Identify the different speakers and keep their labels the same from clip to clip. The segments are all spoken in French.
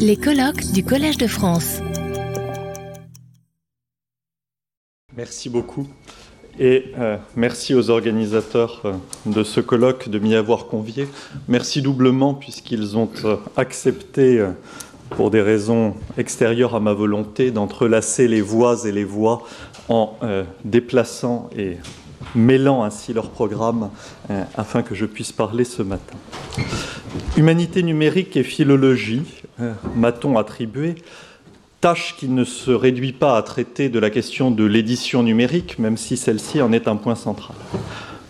Speaker 1: Les colloques du Collège de France.
Speaker 2: Merci beaucoup. Et euh, merci aux organisateurs euh, de ce colloque de m'y avoir convié. Merci doublement puisqu'ils ont euh, accepté, pour des raisons extérieures à ma volonté, d'entrelacer les voix et les voix en déplaçant et mêlant ainsi leur programme afin que je puisse parler ce matin. Humanité numérique et philologie, m'a-t-on attribué tâche qui ne se réduit pas à traiter de la question de l'édition numérique, même si celle-ci en est un point central.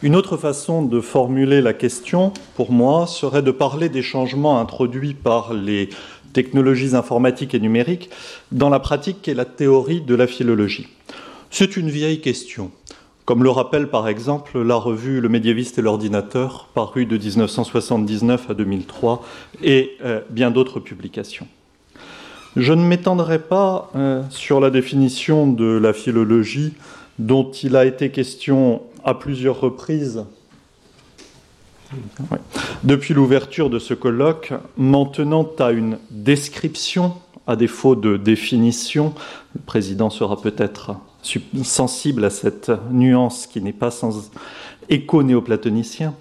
Speaker 2: Une autre façon de formuler la question, pour moi, serait de parler des changements introduits par les technologies informatiques et numériques dans la pratique et la théorie de la philologie. C'est une vieille question, comme le rappelle par exemple la revue Le médiéviste et l'ordinateur, parue de 1979 à 2003, et euh, bien d'autres publications. Je ne m'étendrai pas euh, sur la définition de la philologie dont il a été question à plusieurs reprises depuis l'ouverture de ce colloque, m'en tenant à une description, à défaut de définition. Le président sera peut-être sensible à cette nuance qui n'est pas sans écho néoplatonicien.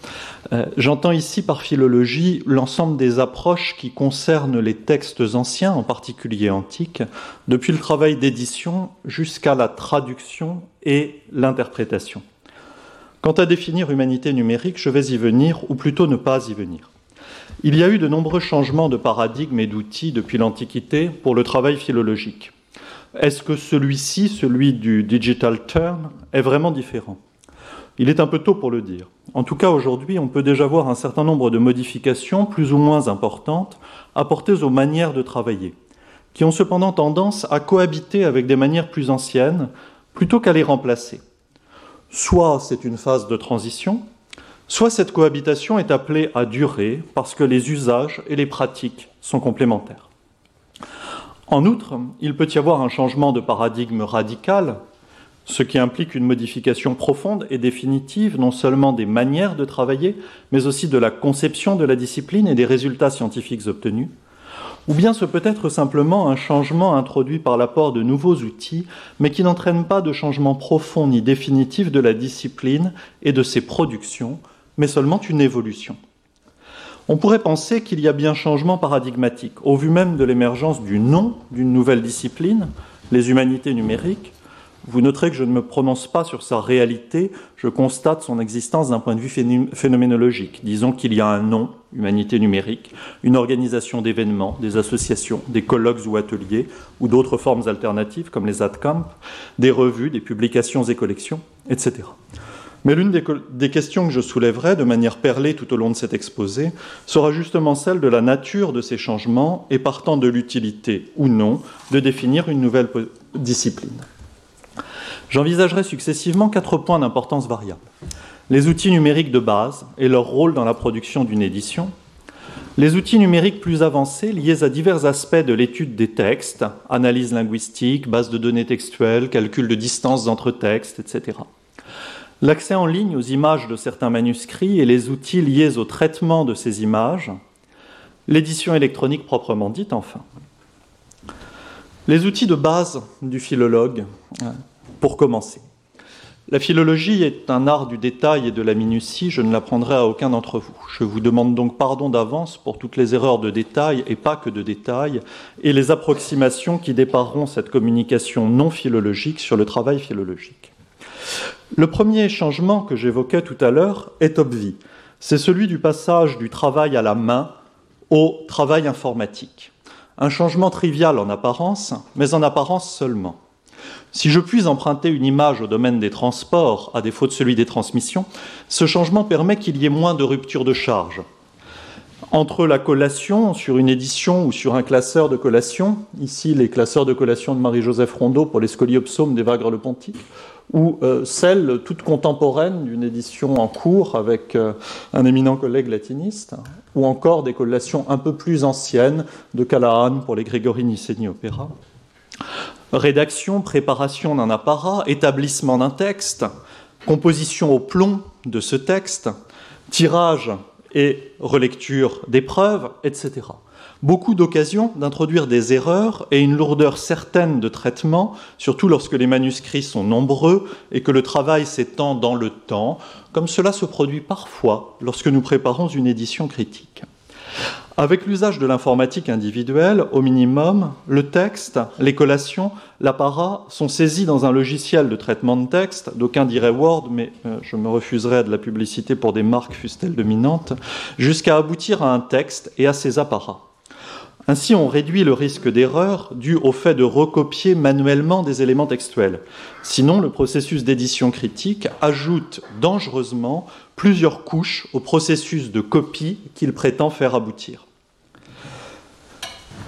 Speaker 2: Euh, j'entends ici par philologie l'ensemble des approches qui concernent les textes anciens, en particulier antiques, depuis le travail d'édition jusqu'à la traduction et l'interprétation. Quant à définir humanité numérique, je vais y venir, ou plutôt ne pas y venir. Il y a eu de nombreux changements de paradigme et d'outils depuis l'Antiquité pour le travail philologique. Est-ce que celui-ci, celui du digital turn, est vraiment différent? Il est un peu tôt pour le dire. En tout cas, aujourd'hui, on peut déjà voir un certain nombre de modifications, plus ou moins importantes, apportées aux manières de travailler, qui ont cependant tendance à cohabiter avec des manières plus anciennes, plutôt qu'à les remplacer. Soit c'est une phase de transition, soit cette cohabitation est appelée à durer parce que les usages et les pratiques sont complémentaires. En outre, il peut y avoir un changement de paradigme radical ce qui implique une modification profonde et définitive non seulement des manières de travailler, mais aussi de la conception de la discipline et des résultats scientifiques obtenus, ou bien ce peut être simplement un changement introduit par l'apport de nouveaux outils, mais qui n'entraîne pas de changement profond ni définitif de la discipline et de ses productions, mais seulement une évolution. On pourrait penser qu'il y a bien changement paradigmatique, au vu même de l'émergence du nom d'une nouvelle discipline, les humanités numériques, vous noterez que je ne me prononce pas sur sa réalité, je constate son existence d'un point de vue phénoménologique. Disons qu'il y a un nom, humanité numérique, une organisation d'événements, des associations, des colloques ou ateliers, ou d'autres formes alternatives comme les AdCamp, des revues, des publications et collections, etc. Mais l'une des, questions que je soulèverai de manière perlée tout au long de cet exposé sera justement celle de la nature de ces changements et partant de l'utilité ou non de définir une nouvelle discipline. J'envisagerai successivement quatre points d'importance variable. Les outils numériques de base et leur rôle dans la production d'une édition, les outils numériques plus avancés liés à divers aspects de l'étude des textes, analyse linguistique, base de données textuelles, calcul de distance entre textes, etc. L'accès en ligne aux images de certains manuscrits et les outils liés au traitement de ces images, l'édition électronique proprement dite enfin. Les outils de base du philologue, pour commencer. La philologie est un art du détail et de la minutie, je ne l'apprendrai à aucun d'entre vous. Je vous demande donc pardon d'avance pour toutes les erreurs de détail, et pas que de détail, et les approximations qui dépareront cette communication non philologique sur le travail philologique. Le premier changement que j'évoquais tout à l'heure est obvi. C'est celui du passage du travail à la main au travail informatique. Un changement trivial en apparence, mais en apparence seulement. Si je puis emprunter une image au domaine des transports, à défaut de celui des transmissions, ce changement permet qu'il y ait moins de rupture de charge. Entre la collation sur une édition ou sur un classeur de collation, ici les classeurs de collation de Marie-Joseph Rondeau pour les scoliopsomes d'Evagre le Pontique, ou euh, celle toute contemporaine d'une édition en cours avec euh, un éminent collègue latiniste, ou encore des collations un peu plus anciennes de Callahan pour les Grégory Nysseni Opéra. Rédaction, préparation d'un apparat, établissement d'un texte, composition au plomb de ce texte, tirage et relecture des preuves, etc. Beaucoup d'occasions d'introduire des erreurs et une lourdeur certaine de traitement, surtout lorsque les manuscrits sont nombreux et que le travail s'étend dans le temps, comme cela se produit parfois lorsque nous préparons une édition critique. Avec l'usage de l'informatique individuelle, au minimum, le texte, les collations, l'apparat sont saisis dans un logiciel de traitement de texte, d'aucuns diraient Word, mais euh, je me refuserai de la publicité pour des marques fussent-elles dominantes, jusqu'à aboutir à un texte et à ses apparats. Ainsi, on réduit le risque d'erreur dû au fait de recopier manuellement des éléments textuels. Sinon, le processus d'édition critique ajoute dangereusement plusieurs couches au processus de copie qu'il prétend faire aboutir.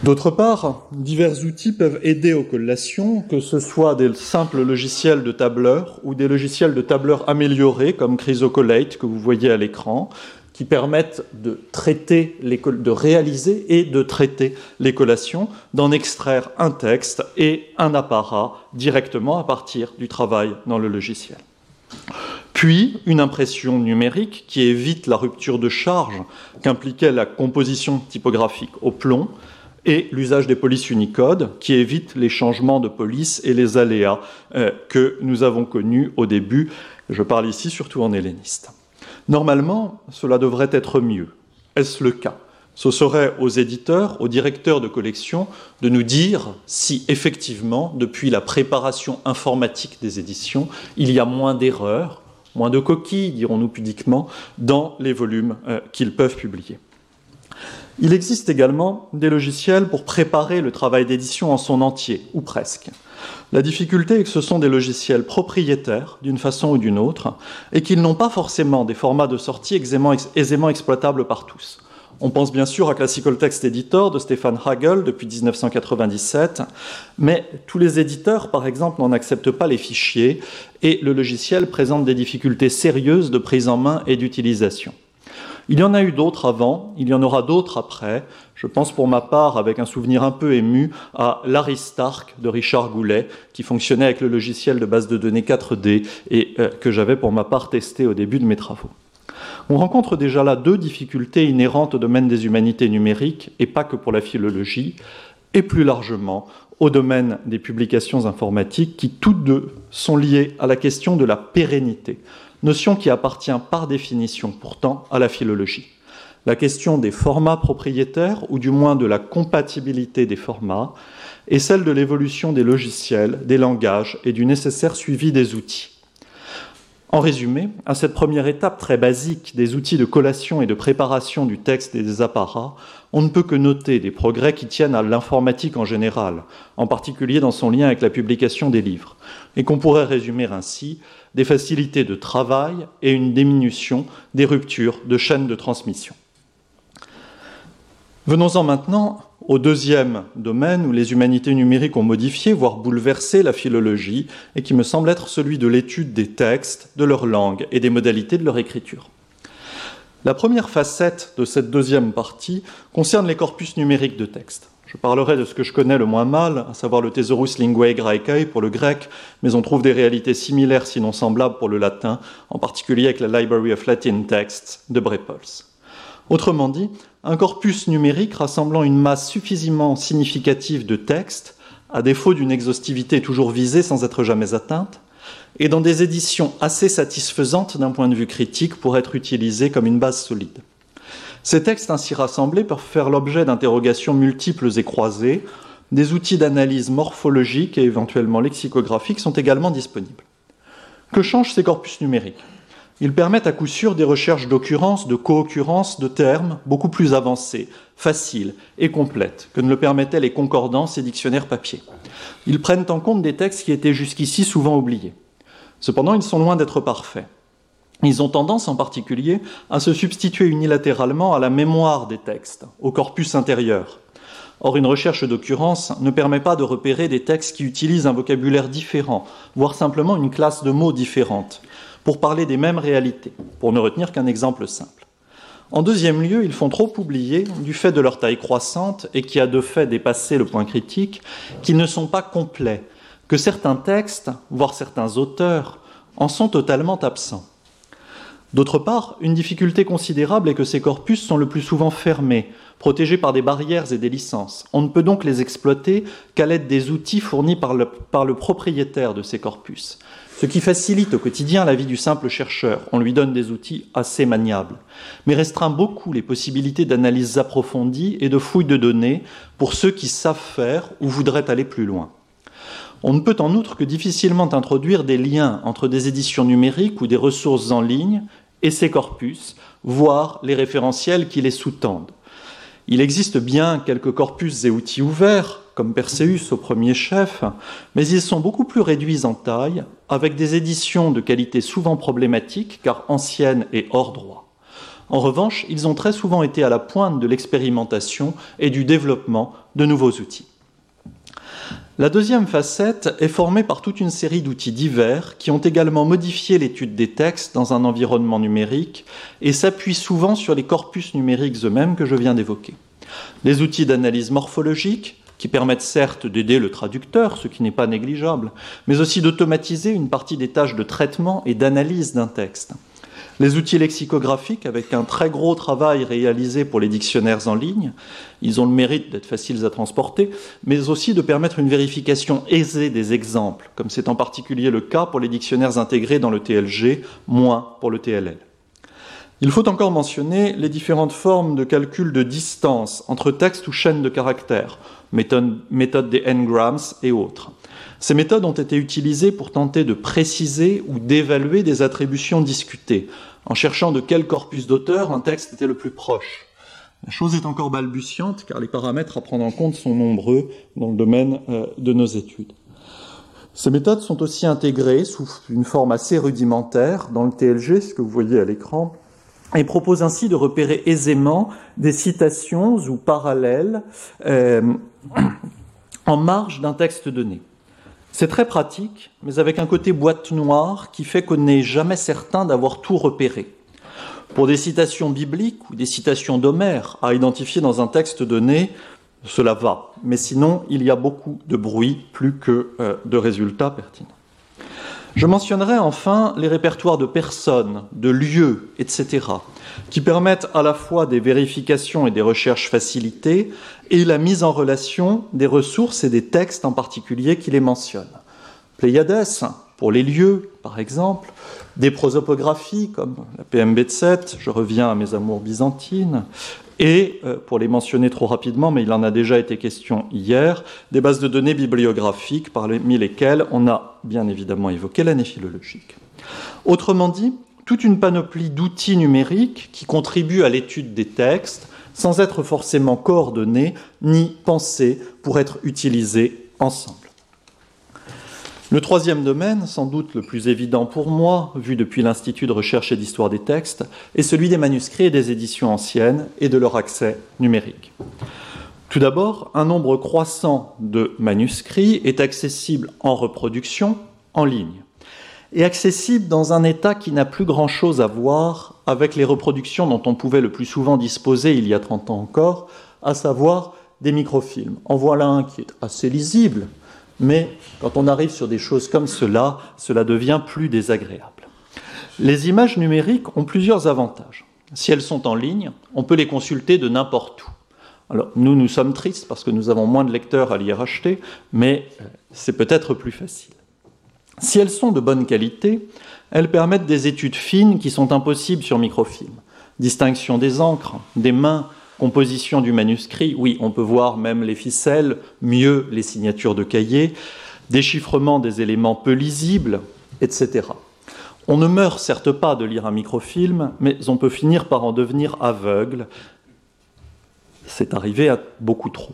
Speaker 2: D'autre part, divers outils peuvent aider aux collations, que ce soit des simples logiciels de tableur ou des logiciels de tableur améliorés comme Chrysocollate que vous voyez à l'écran, qui permettent de traiter de réaliser et de traiter les collations, d'en extraire un texte et un apparat directement à partir du travail dans le logiciel. Puis une impression numérique qui évite la rupture de charge qu'impliquait la composition typographique au plomb et l'usage des polices Unicode qui évite les changements de police et les aléas euh, que nous avons connus au début. Je parle ici surtout en helléniste. Normalement, cela devrait être mieux. Est-ce le cas? Ce serait aux éditeurs, aux directeurs de collection de nous dire si effectivement, depuis la préparation informatique des éditions, il y a moins d'erreurs, moins de coquilles, dirons-nous pudiquement, dans les volumes euh, qu'ils peuvent publier. Il existe également des logiciels pour préparer le travail d'édition en son entier, ou presque. La difficulté est que ce sont des logiciels propriétaires, d'une façon ou d'une autre, et qu'ils n'ont pas forcément des formats de sortie aisément, exploitables par tous. On pense bien sûr à Classical Text Editor de Stefan Hagel depuis 1997, mais tous les éditeurs, par exemple, n'en acceptent pas les fichiers et le logiciel présente des difficultés sérieuses de prise en main et d'utilisation. Il y en a eu d'autres avant, il y en aura d'autres après. Je pense pour ma part, avec un souvenir un peu ému, à Larry Stark de Richard Goulet, qui fonctionnait avec le logiciel de base de données 4D et euh, que j'avais pour ma part testé au début de mes travaux. On rencontre déjà là deux difficultés inhérentes au domaine des humanités numériques, et pas que pour la philologie, et plus largement au domaine des publications informatiques, qui toutes deux sont liées à la question de la pérennité notion qui appartient par définition pourtant à la philologie. La question des formats propriétaires, ou du moins de la compatibilité des formats, est celle de l'évolution des logiciels, des langages et du nécessaire suivi des outils. En résumé, à cette première étape très basique des outils de collation et de préparation du texte et des apparats, on ne peut que noter des progrès qui tiennent à l'informatique en général, en particulier dans son lien avec la publication des livres, et qu'on pourrait résumer ainsi des facilités de travail et une diminution des ruptures de chaînes de transmission. Venons-en maintenant au deuxième domaine où les humanités numériques ont modifié, voire bouleversé la philologie, et qui me semble être celui de l'étude des textes, de leur langue et des modalités de leur écriture. La première facette de cette deuxième partie concerne les corpus numériques de textes. Je parlerai de ce que je connais le moins mal, à savoir le Thesaurus Linguae Graecae pour le grec, mais on trouve des réalités similaires, sinon semblables, pour le latin, en particulier avec la Library of Latin Texts de Brepols. Autrement dit, un corpus numérique rassemblant une masse suffisamment significative de textes, à défaut d'une exhaustivité toujours visée sans être jamais atteinte, et dans des éditions assez satisfaisantes d'un point de vue critique pour être utilisés comme une base solide. Ces textes ainsi rassemblés peuvent faire l'objet d'interrogations multiples et croisées. Des outils d'analyse morphologique et éventuellement lexicographiques sont également disponibles. Que changent ces corpus numériques? Ils permettent à coup sûr des recherches d'occurrences, de co-occurrences, de termes beaucoup plus avancées, faciles et complètes que ne le permettaient les concordances et dictionnaires papier. Ils prennent en compte des textes qui étaient jusqu'ici souvent oubliés. Cependant, ils sont loin d'être parfaits. Ils ont tendance en particulier à se substituer unilatéralement à la mémoire des textes, au corpus intérieur. Or, une recherche d'occurrence ne permet pas de repérer des textes qui utilisent un vocabulaire différent, voire simplement une classe de mots différente pour parler des mêmes réalités, pour ne retenir qu'un exemple simple. En deuxième lieu, ils font trop oublier, du fait de leur taille croissante et qui a de fait dépassé le point critique, qu'ils ne sont pas complets, que certains textes, voire certains auteurs, en sont totalement absents. D'autre part, une difficulté considérable est que ces corpus sont le plus souvent fermés, protégés par des barrières et des licences. On ne peut donc les exploiter qu'à l'aide des outils fournis par le, propriétaire de ces corpus, ce qui facilite au quotidien la vie du simple chercheur. On lui donne des outils assez maniables, mais restreint beaucoup les possibilités d'analyse approfondie et de fouille de données pour ceux qui savent faire ou voudraient aller plus loin. On ne peut en outre que difficilement introduire des liens entre des éditions numériques ou des ressources en ligne et ces corpus, voire les référentiels qui les sous-tendent. Il existe bien quelques corpus et outils ouverts, comme Perseus au premier chef, mais ils sont beaucoup plus réduits en taille, avec des éditions de qualité souvent problématiques, car anciennes et hors droit. En revanche, ils ont très souvent été à la pointe de l'expérimentation et du développement de nouveaux outils. La deuxième facette est formée par toute une série d'outils divers qui ont également modifié l'étude des textes dans un environnement numérique et s'appuient souvent sur les corpus numériques eux-mêmes que je viens d'évoquer. Des outils d'analyse morphologique qui permettent certes d'aider le traducteur, ce qui n'est pas négligeable, mais aussi d'automatiser une partie des tâches de traitement et d'analyse d'un texte. Les outils lexicographiques, avec un très gros travail réalisé pour les dictionnaires en ligne, ils ont le mérite d'être faciles à transporter, mais aussi de permettre une vérification aisée des exemples, comme c'est en particulier le cas pour les dictionnaires intégrés dans le TLG, moins pour le TLL. Il faut encore mentionner les différentes formes de calcul de distance entre texte ou chaîne de caractères, méthode, des n-grams et autres. Ces méthodes ont été utilisées pour tenter de préciser ou d'évaluer des attributions discutées, en cherchant de quel corpus d'auteur un texte était le plus proche. La chose est encore balbutiante car les paramètres à prendre en compte sont nombreux dans le domaine euh, de nos études. Ces méthodes sont aussi intégrées sous une forme assez rudimentaire dans le TLG, ce que vous voyez à l'écran, et proposent ainsi de repérer aisément des citations ou parallèles euh, en marge d'un texte donné. C'est très pratique, mais avec un côté boîte noire qui fait qu'on n'est jamais certain d'avoir tout repéré. Pour des citations bibliques ou des citations d'Homère à identifier dans un texte donné, cela va. Mais sinon, il y a beaucoup de bruit plus que euh, de résultats pertinents. Je mentionnerai enfin les répertoires de personnes, de lieux, etc., qui permettent à la fois des vérifications et des recherches facilitées et la mise en relation des ressources et des textes en particulier qui les mentionnent. Pléiades, pour les lieux, par exemple, des prosopographies comme la PMB de 7, je reviens à mes amours byzantines, et, euh, pour les mentionner trop rapidement, mais il en a déjà été question hier, des bases de données bibliographiques parmi lesquelles on a bien évidemment évoqué l'année philologique. Autrement dit, toute une panoplie d'outils numériques qui contribuent à l'étude des textes sans être forcément coordonnés ni pensés pour être utilisés ensemble. Le troisième domaine, sans doute le plus évident pour moi, vu depuis l'Institut de recherche et d'histoire des textes, est celui des manuscrits et des éditions anciennes et de leur accès numérique. Tout d'abord, un nombre croissant de manuscrits est accessible en reproduction en ligne et accessible dans un état qui n'a plus grand-chose à voir avec les reproductions dont on pouvait le plus souvent disposer il y a 30 ans encore, à savoir des microfilms. En voilà un qui est assez lisible, mais quand on arrive sur des choses comme cela, cela devient plus désagréable. Les images numériques ont plusieurs avantages. Si elles sont en ligne, on peut les consulter de n'importe où. Alors nous, nous sommes tristes parce que nous avons moins de lecteurs à lire acheter, mais euh, c'est peut-être plus facile. Si elles sont de bonne qualité, elles permettent des études fines qui sont impossibles sur microfilm. Distinction des encres, des mains, composition du manuscrit, oui, on peut voir même les ficelles, mieux les signatures de cahiers, déchiffrement des éléments peu lisibles, etc. On ne meurt certes pas de lire un microfilm, mais on peut finir par en devenir aveugle. C'est arrivé à beaucoup trop.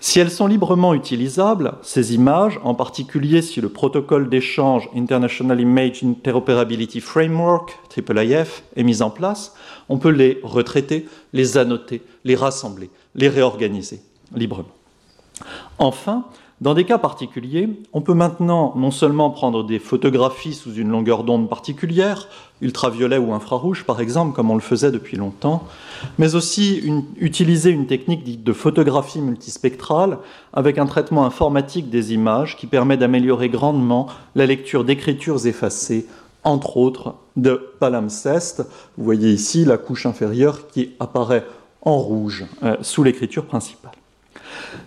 Speaker 2: Si elles sont librement utilisables, ces images, en particulier si le protocole d'échange International Image Interoperability Framework, IIIF, est mis en place, on peut les retraiter, les annoter, les rassembler, les réorganiser librement. Enfin, dans des cas particuliers, on peut maintenant non seulement prendre des photographies sous une longueur d'onde particulière, ultraviolet ou infrarouge par exemple, comme on le faisait depuis longtemps, mais aussi utiliser une technique dite de photographie multispectrale avec un traitement informatique des images qui permet d'améliorer grandement la lecture d'écritures effacées entre autres de palimpseste. Vous voyez ici la couche inférieure qui apparaît en rouge euh, sous l'écriture principale.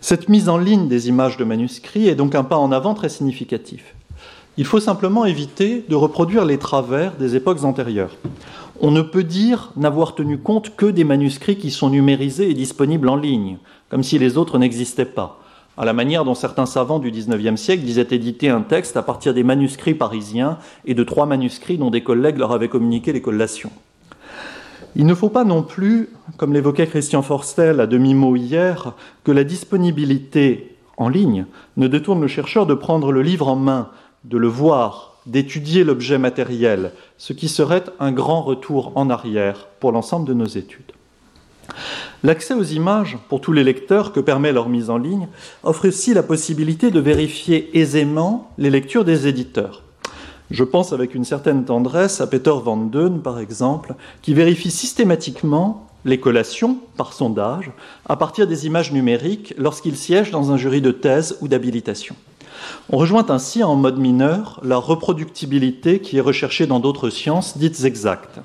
Speaker 2: Cette mise en ligne des images de manuscrits est donc un pas en avant très significatif. Il faut simplement éviter de reproduire les travers des époques antérieures. On ne peut dire n'avoir tenu compte que des manuscrits qui sont numérisés et disponibles en ligne, comme si les autres n'existaient pas, à la manière dont certains savants du XIXe siècle disaient éditer un texte à partir des manuscrits parisiens et de trois manuscrits dont des collègues leur avaient communiqué les collations. Il ne faut pas non plus, comme l'évoquait Christian Forstel à demi-mot hier, que la disponibilité en ligne ne détourne le chercheur de prendre le livre en main, de le voir, d'étudier l'objet matériel, ce qui serait un grand retour en arrière pour l'ensemble de nos études. L'accès aux images pour tous les lecteurs que permet leur mise en ligne offre aussi la possibilité de vérifier aisément les lectures des éditeurs. Je pense avec une certaine tendresse à Peter Van Deun, par exemple, qui vérifie systématiquement les collations par sondage à partir des images numériques lorsqu'il siège dans un jury de thèse ou d'habilitation. On rejoint ainsi en mode mineur la reproductibilité qui est recherchée dans d'autres sciences dites exactes.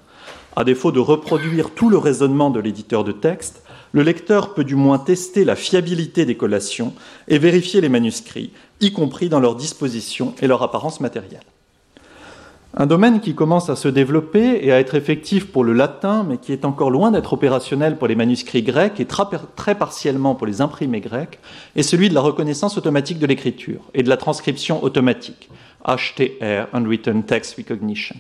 Speaker 2: À défaut de reproduire tout le raisonnement de l'éditeur de texte, le lecteur peut du moins tester la fiabilité des collations et vérifier les manuscrits, y compris dans leur disposition et leur apparence matérielle. Un domaine qui commence à se développer et à être effectif pour le latin, mais qui est encore loin d'être opérationnel pour les manuscrits grecs et très partiellement pour les imprimés grecs, est celui de la reconnaissance automatique de l'écriture et de la transcription automatique, HTR, Unwritten Text Recognition.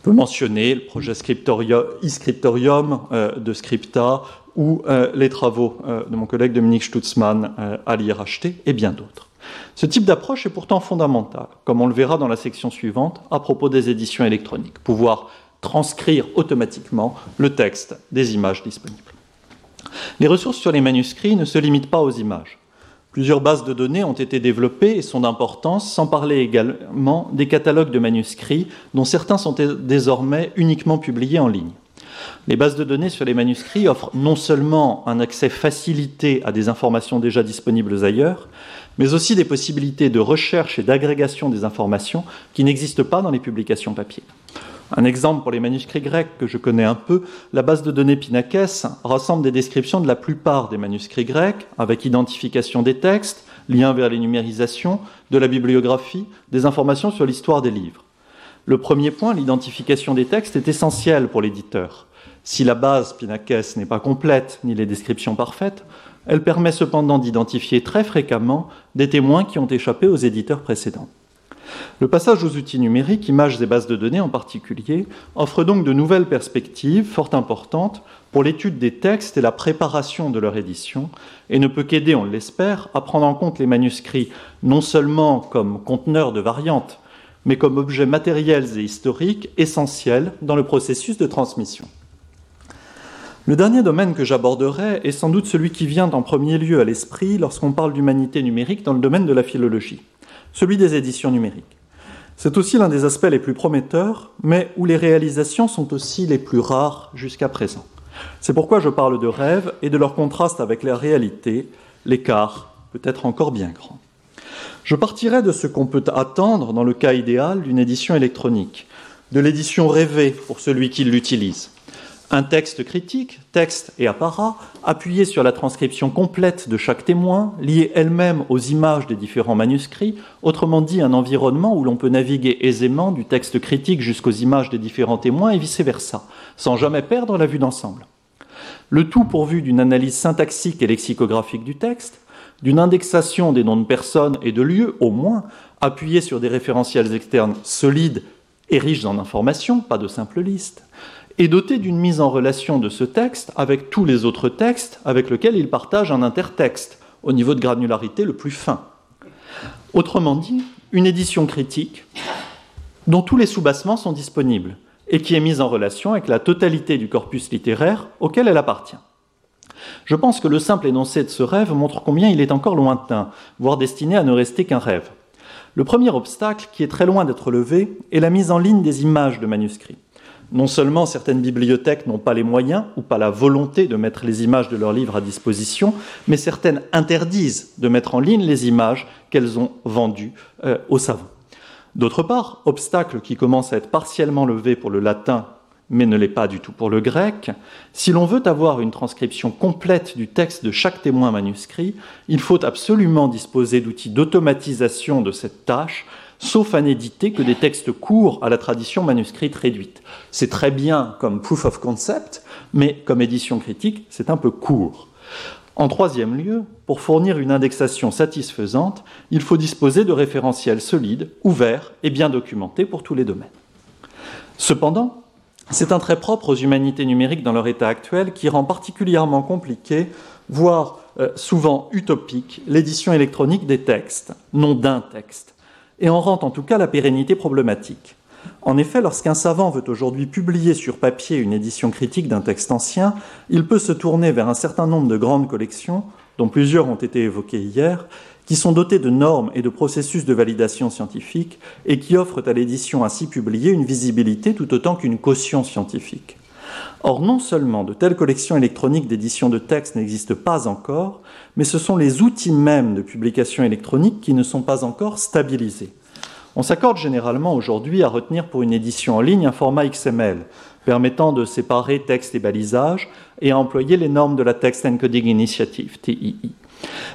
Speaker 2: On peut mentionner le projet e-scriptorium euh, de Scripta ou euh, les travaux euh, de mon collègue Dominique Stutzmann à l'IRHT et bien d'autres. Ce type d'approche est pourtant fondamental, comme on le verra dans la section suivante à propos des éditions électroniques, pouvoir transcrire automatiquement le texte des images disponibles. Les ressources sur les manuscrits ne se limitent pas aux images. Plusieurs bases de données ont été développées et sont d'importance, sans parler également des catalogues de manuscrits, dont certains sont désormais uniquement publiés en ligne. Les bases de données sur les manuscrits offrent non seulement un accès facilité à des informations déjà disponibles ailleurs, mais aussi des possibilités de recherche et d'agrégation des informations qui n'existent pas dans les publications papier. Un exemple pour les manuscrits grecs que je connais un peu, la base de données Pinakes rassemble des descriptions de la plupart des manuscrits grecs, avec identification des textes, lien vers les numérisations, de la bibliographie, des informations sur l'histoire des livres. Le premier point, l'identification des textes, est essentiel pour l'éditeur. Si la base Pinakes n'est pas complète ni les descriptions parfaites, elle permet cependant d'identifier très fréquemment des témoins qui ont échappé aux éditeurs précédents. Le passage aux outils numériques, images et bases de données en particulier, offre donc de nouvelles perspectives fort importantes pour l'étude des textes et la préparation de leur édition, et ne peut qu'aider, on l'espère, à prendre en compte les manuscrits non seulement comme conteneurs de variantes, mais comme objets matériels et historiques essentiels dans le processus de transmission. Le dernier domaine que j'aborderai est sans doute celui qui vient en premier lieu à l'esprit lorsqu'on parle d'humanité numérique dans le domaine de la philologie, celui des éditions numériques. C'est aussi l'un des aspects les plus prometteurs, mais où les réalisations sont aussi les plus rares jusqu'à présent. C'est pourquoi je parle de rêves et de leur contraste avec la réalité, l'écart peut être encore bien grand. Je partirai de ce qu'on peut attendre dans le cas idéal d'une édition électronique, de l'édition rêvée pour celui qui l'utilise un texte critique, texte et apparat, appuyé sur la transcription complète de chaque témoin, lié elle-même aux images des différents manuscrits, autrement dit un environnement où l'on peut naviguer aisément du texte critique jusqu'aux images des différents témoins et vice-versa, sans jamais perdre la vue d'ensemble. Le tout pourvu d'une analyse syntaxique et lexicographique du texte, d'une indexation des noms de personnes et de lieux, au moins, appuyée sur des référentiels externes solides et riches en informations, pas de simples listes, est doté d'une mise en relation de ce texte avec tous les autres textes avec lesquels il partage un intertexte, au niveau de granularité le plus fin. Autrement dit, une édition critique dont tous les soubassements sont disponibles et qui est mise en relation avec la totalité du corpus littéraire auquel elle appartient. Je pense que le simple énoncé de ce rêve montre combien il est encore lointain, voire destiné à ne rester qu'un rêve. Le premier obstacle, qui est très loin d'être levé, est la mise en ligne des images de manuscrits. Non seulement certaines bibliothèques n'ont pas les moyens ou pas la volonté de mettre les images de leurs livres à disposition, mais certaines interdisent de mettre en ligne les images qu'elles ont vendues euh, aux savants. D'autre part, obstacle qui commence à être partiellement levé pour le latin, mais ne l'est pas du tout pour le grec, si l'on veut avoir une transcription complète du texte de chaque témoin manuscrit, il faut absolument disposer d'outils d'automatisation de cette tâche, sauf à n'éditer que des textes courts à la tradition manuscrite réduite. C'est très bien comme proof of concept, mais comme édition critique, c'est un peu court. En troisième lieu, pour fournir une indexation satisfaisante, il faut disposer de référentiels solides, ouverts et bien documentés pour tous les domaines. Cependant, c'est un trait propre aux humanités numériques dans leur état actuel qui rend particulièrement compliqué, voire euh, souvent utopique, l'édition électronique des textes, non d'un texte, et en rend en tout cas la pérennité problématique. En effet, lorsqu'un savant veut aujourd'hui publier sur papier une édition critique d'un texte ancien, il peut se tourner vers un certain nombre de grandes collections, dont plusieurs ont été évoquées hier, qui sont dotées de normes et de processus de validation scientifique et qui offrent à l'édition ainsi publiée une visibilité tout autant qu'une caution scientifique. Or, non seulement de telles collections électroniques d'édition de textes n'existent pas encore, mais ce sont les outils mêmes de publication électronique qui ne sont pas encore stabilisés. On s'accorde généralement aujourd'hui à retenir pour une édition en ligne un format XML, permettant de séparer texte et balisage et à employer les normes de la Text Encoding Initiative, TII.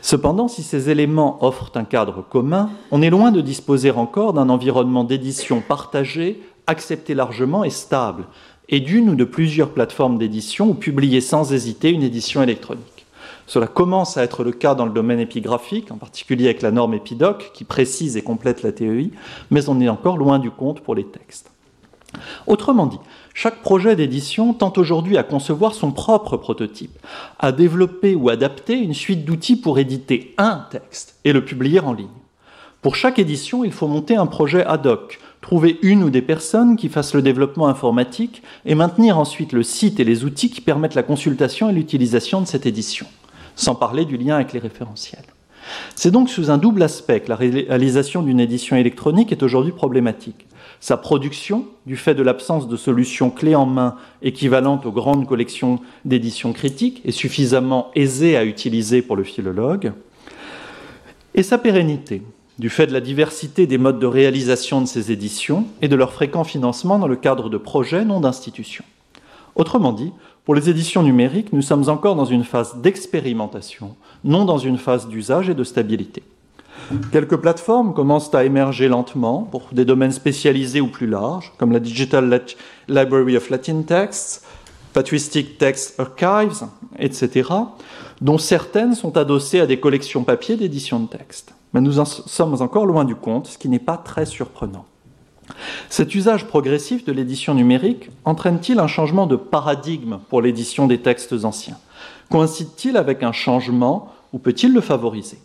Speaker 2: Cependant, si ces éléments offrent un cadre commun, on est loin de disposer encore d'un environnement d'édition partagé, accepté largement et stable, et d'une ou de plusieurs plateformes d'édition ou publier sans hésiter une édition électronique. Cela commence à être le cas dans le domaine épigraphique, en particulier avec la norme épidoc qui précise et complète la TEI, mais on est encore loin du compte pour les textes. Autrement dit, chaque projet d'édition tente aujourd'hui à concevoir son propre prototype, à développer ou adapter une suite d'outils pour éditer un texte et le publier en ligne. Pour chaque édition, il faut monter un projet ad hoc, trouver une ou des personnes qui fassent le développement informatique et maintenir ensuite le site et les outils qui permettent la consultation et l'utilisation de cette édition sans parler du lien avec les référentiels. C'est donc sous un double aspect que la réalisation d'une édition électronique est aujourd'hui problématique. Sa production, du fait de l'absence de solutions clés en main équivalentes aux grandes collections d'éditions critiques, est suffisamment aisée à utiliser pour le philologue, et sa pérennité, du fait de la diversité des modes de réalisation de ces éditions et de leur fréquent financement dans le cadre de projets, non d'institutions. Autrement dit, pour les éditions numériques, nous sommes encore dans une phase d'expérimentation, non dans une phase d'usage et de stabilité. Quelques plateformes commencent à émerger lentement pour des domaines spécialisés ou plus larges, comme la Digital Library of Latin Texts, Patristic Text Archives, etc., dont certaines sont adossées à des collections papier d'édition de texte. Mais nous en sommes encore loin du compte, ce qui n'est pas très surprenant. Cet usage progressif de l'édition numérique entraîne-t-il un changement de paradigme pour l'édition des textes anciens? Coïncide-t-il avec un changement ou peut-il le favoriser?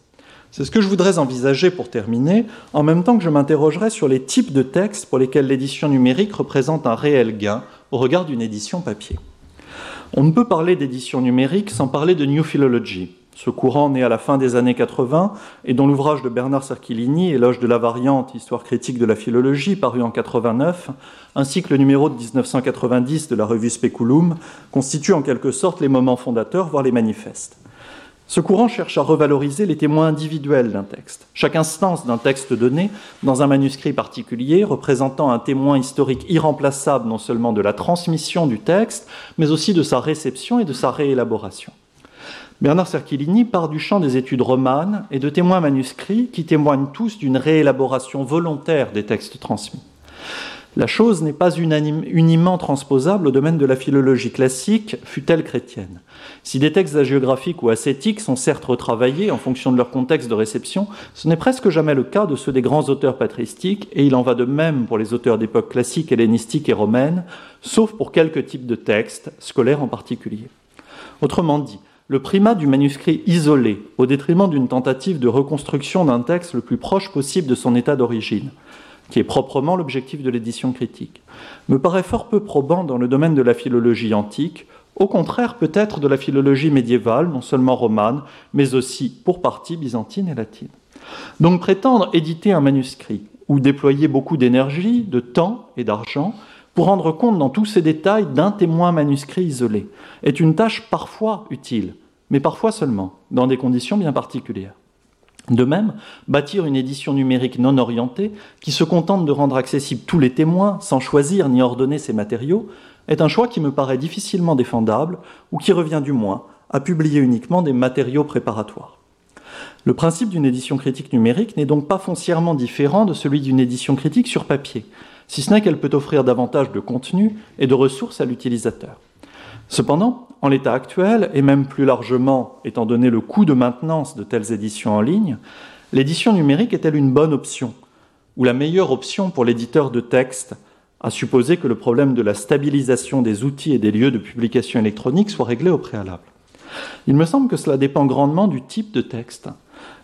Speaker 2: C'est ce que je voudrais envisager pour terminer, en même temps que je m'interrogerai sur les types de textes pour lesquels l'édition numérique représente un réel gain au regard d'une édition papier. On ne peut parler d'édition numérique sans parler de New Philology, ce courant né à la fin des années 80 et dont l'ouvrage de Bernard Cerchilini, Éloge de la variante, histoire critique de la philologie, paru en 89, ainsi que le numéro de 1990 de la revue Speculum, constituent en quelque sorte les moments fondateurs, voire les manifestes. Ce courant cherche à revaloriser les témoins individuels d'un texte. Chaque instance d'un texte donné, dans un manuscrit particulier, représentant un témoin historique irremplaçable non seulement de la transmission du texte, mais aussi de sa réception et de sa réélaboration. Bernard Cerchilini part du champ des études romanes et de témoins manuscrits qui témoignent tous d'une réélaboration volontaire des textes transmis. La chose n'est pas unanimement transposable au domaine de la philologie classique, fut-elle chrétienne. Si des textes hagiographiques ou ascétiques sont certes retravaillés en fonction de leur contexte de réception, ce n'est presque jamais le cas de ceux des grands auteurs patristiques, et il en va de même pour les auteurs d'époque classique, hellénistique et romaine, sauf pour quelques types de textes, scolaires en particulier. Autrement dit, le primat du manuscrit isolé au détriment d'une tentative de reconstruction d'un texte le plus proche possible de son état d'origine, qui est proprement l'objectif de l'édition critique, me paraît fort peu probant dans le domaine de la philologie antique, au contraire peut-être de la philologie médiévale, non seulement romane, mais aussi pour partie byzantine et latine. Donc prétendre éditer un manuscrit ou déployer beaucoup d'énergie, de temps et d'argent pour rendre compte dans tous ces détails d'un témoin manuscrit isolé est une tâche parfois utile, mais parfois seulement, dans des conditions bien particulières. De même, bâtir une édition numérique non orientée, qui se contente de rendre accessibles tous les témoins sans choisir ni ordonner ses matériaux, est un choix qui me paraît difficilement défendable, ou qui revient du moins à publier uniquement des matériaux préparatoires. Le principe d'une édition critique numérique n'est donc pas foncièrement différent de celui d'une édition critique sur papier, si ce n'est qu'elle peut offrir davantage de contenu et de ressources à l'utilisateur. Cependant, en l'état actuel, et même plus largement étant donné le coût de maintenance de telles éditions en ligne, l'édition numérique est-elle une bonne option ou la meilleure option pour l'éditeur de texte, à supposer que le problème de la stabilisation des outils et des lieux de publication électronique soit réglé au préalable Il me semble que cela dépend grandement du type de texte.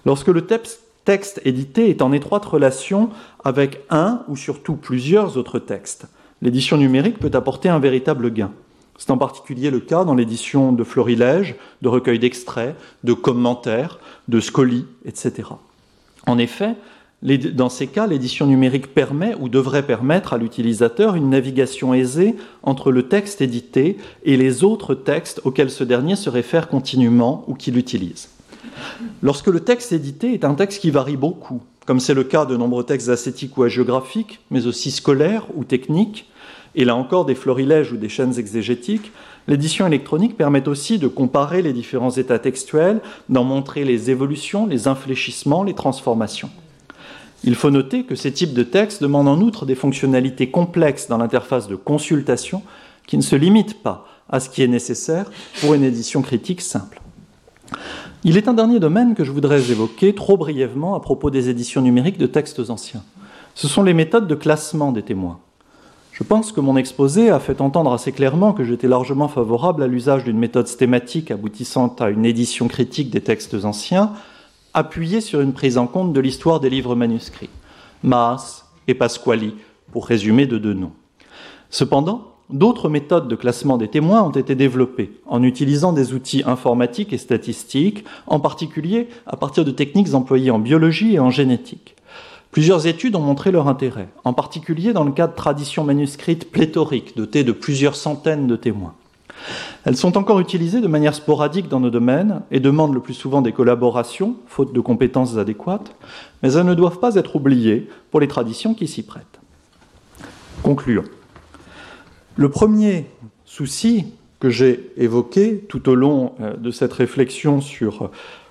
Speaker 2: Lorsque le texte édité est en étroite relation avec un ou surtout plusieurs autres textes, l'édition numérique peut apporter un véritable gain. C'est en particulier le cas dans l'édition de florilèges, de recueils d'extraits, de commentaires, de scolies, etc. En effet, dans ces cas, l'édition numérique permet ou devrait permettre à l'utilisateur une navigation aisée entre le texte édité et les autres textes auxquels ce dernier se réfère continuellement ou qu'il utilise. Lorsque le texte édité est un texte qui varie beaucoup, comme c'est le cas de nombreux textes ascétiques ou hagiographiques, mais aussi scolaires ou techniques, et là encore des florilèges ou des chaînes exégétiques, l'édition électronique permet aussi de comparer les différents états textuels, d'en montrer les évolutions, les infléchissements, les transformations. Il faut noter que ces types de textes demandent en outre des fonctionnalités complexes dans l'interface de consultation qui ne se limitent pas à ce qui est nécessaire pour une édition critique simple. Il est un dernier domaine que je voudrais évoquer trop brièvement à propos des éditions numériques de textes anciens. Ce sont les méthodes de classement des témoins. Je pense que mon exposé a fait entendre assez clairement que j'étais largement favorable à l'usage d'une méthode stématique aboutissant à une édition critique des textes anciens, appuyée sur une prise en compte de l'histoire des livres manuscrits, Maas et Pasquali, pour résumer de deux noms. Cependant, d'autres méthodes de classement des témoins ont été développées en utilisant des outils informatiques et statistiques, en particulier à partir de techniques employées en biologie et en génétique. Plusieurs études ont montré leur intérêt, en particulier dans le cas de traditions manuscrites pléthoriques, dotées de plusieurs centaines de témoins. Elles sont encore utilisées de manière sporadique dans nos domaines et demandent le plus souvent des collaborations, faute de compétences adéquates, mais elles ne doivent pas être oubliées pour les traditions qui s'y prêtent. Concluons. Le premier souci que j'ai évoqué tout au long euh, de cette réflexion sur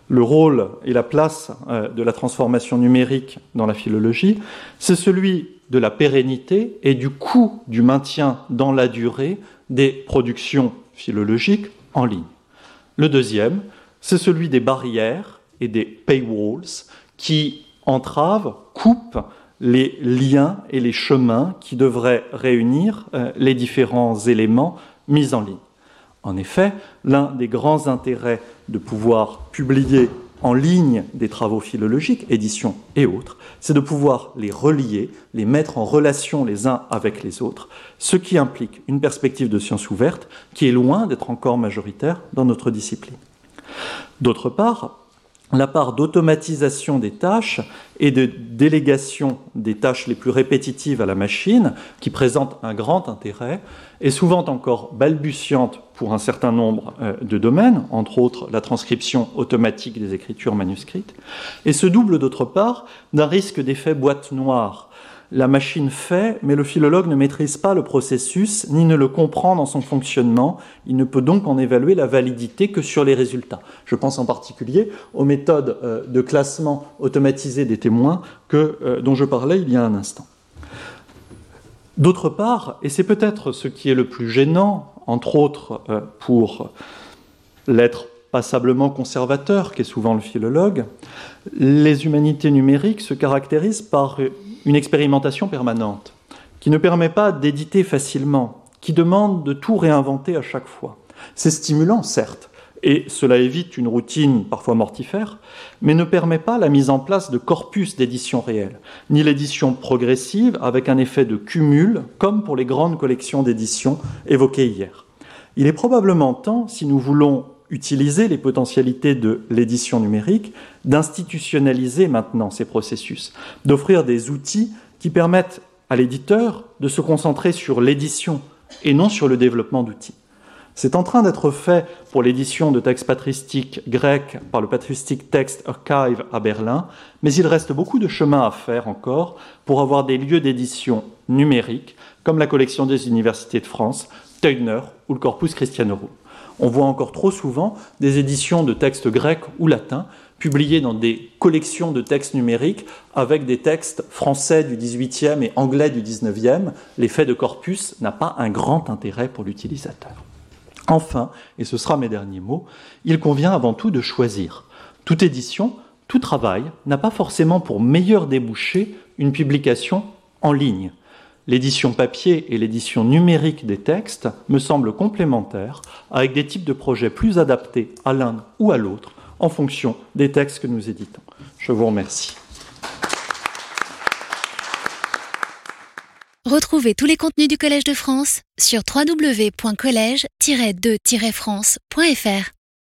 Speaker 2: le rôle et la place euh, de la transformation numérique dans la philologie, c'est celui de la pérennité et du coût du maintien dans la durée des productions philologiques en ligne. Le deuxième, c'est celui des barrières et des paywalls qui entravent, coupent les liens et les chemins qui devraient réunir euh, les différents éléments mis en ligne. En effet, l'un des grands intérêts de pouvoir publier en ligne des travaux philologiques, éditions et autres, c'est de pouvoir les relier, les mettre en relation les uns avec les autres, ce qui implique une perspective de science ouverte qui est loin d'être encore majoritaire dans notre discipline. D'autre part, la part d'automatisation des tâches et de délégation des tâches les plus répétitives à la machine, qui présente un grand intérêt, est souvent encore balbutiante pour un certain nombre euh, de domaines, entre autres la transcription automatique des écritures manuscrites, et se double d'autre part d'un risque d'effet boîte noire la machine fait, mais le philologue ne maîtrise pas le processus ni ne le comprend dans son fonctionnement. Il ne peut donc en évaluer la validité que sur les résultats. Je pense en particulier aux méthodes euh, de classement automatisé des témoins euh, dont je parlais il y a un instant. D'autre part, et c'est peut-être ce qui est le plus gênant, entre autres euh, pour l'être passablement conservateur qu'est souvent le philologue, les humanités numériques se caractérisent par une expérimentation permanente, qui ne permet pas d'éditer facilement, qui demande de tout réinventer à chaque fois. C'est stimulant, certes, et cela évite une routine parfois mortifère, mais ne permet pas la mise en place de corpus d'édition réelle, ni l'édition progressive avec un effet de cumul, comme pour les grandes collections d'édition évoquées hier. Il est probablement temps, si nous voulons utiliser les potentialités de l'édition numérique, d'institutionnaliser maintenant ces processus, d'offrir des outils qui permettent à l'éditeur de se concentrer sur l'édition et non sur le développement d'outils. C'est en train d'être fait pour l'édition de textes patristiques grecs par le Patristic Text Archive à Berlin, mais il reste beaucoup de chemin à faire encore pour avoir des lieux d'édition numériques, comme la collection des universités de France, Teugner ou le Corpus Christianorum. On voit encore trop souvent des éditions de textes grecs ou latins publiés dans des collections de textes numériques avec des textes français du XVIIIe et anglais du XIXe. L'effet de corpus n'a pas un grand intérêt pour l'utilisateur. Enfin, et ce sera mes derniers mots, il convient avant tout de choisir. Toute édition, tout travail n'a pas forcément pour meilleur débouché une publication en ligne. L'édition papier et l'édition numérique des textes me semblent complémentaires, avec des types de projets plus adaptés à l'un ou à l'autre en fonction des textes que nous éditons. Je vous remercie.
Speaker 1: Retrouvez tous les contenus du Collège de France sur www.colège-2-france.fr.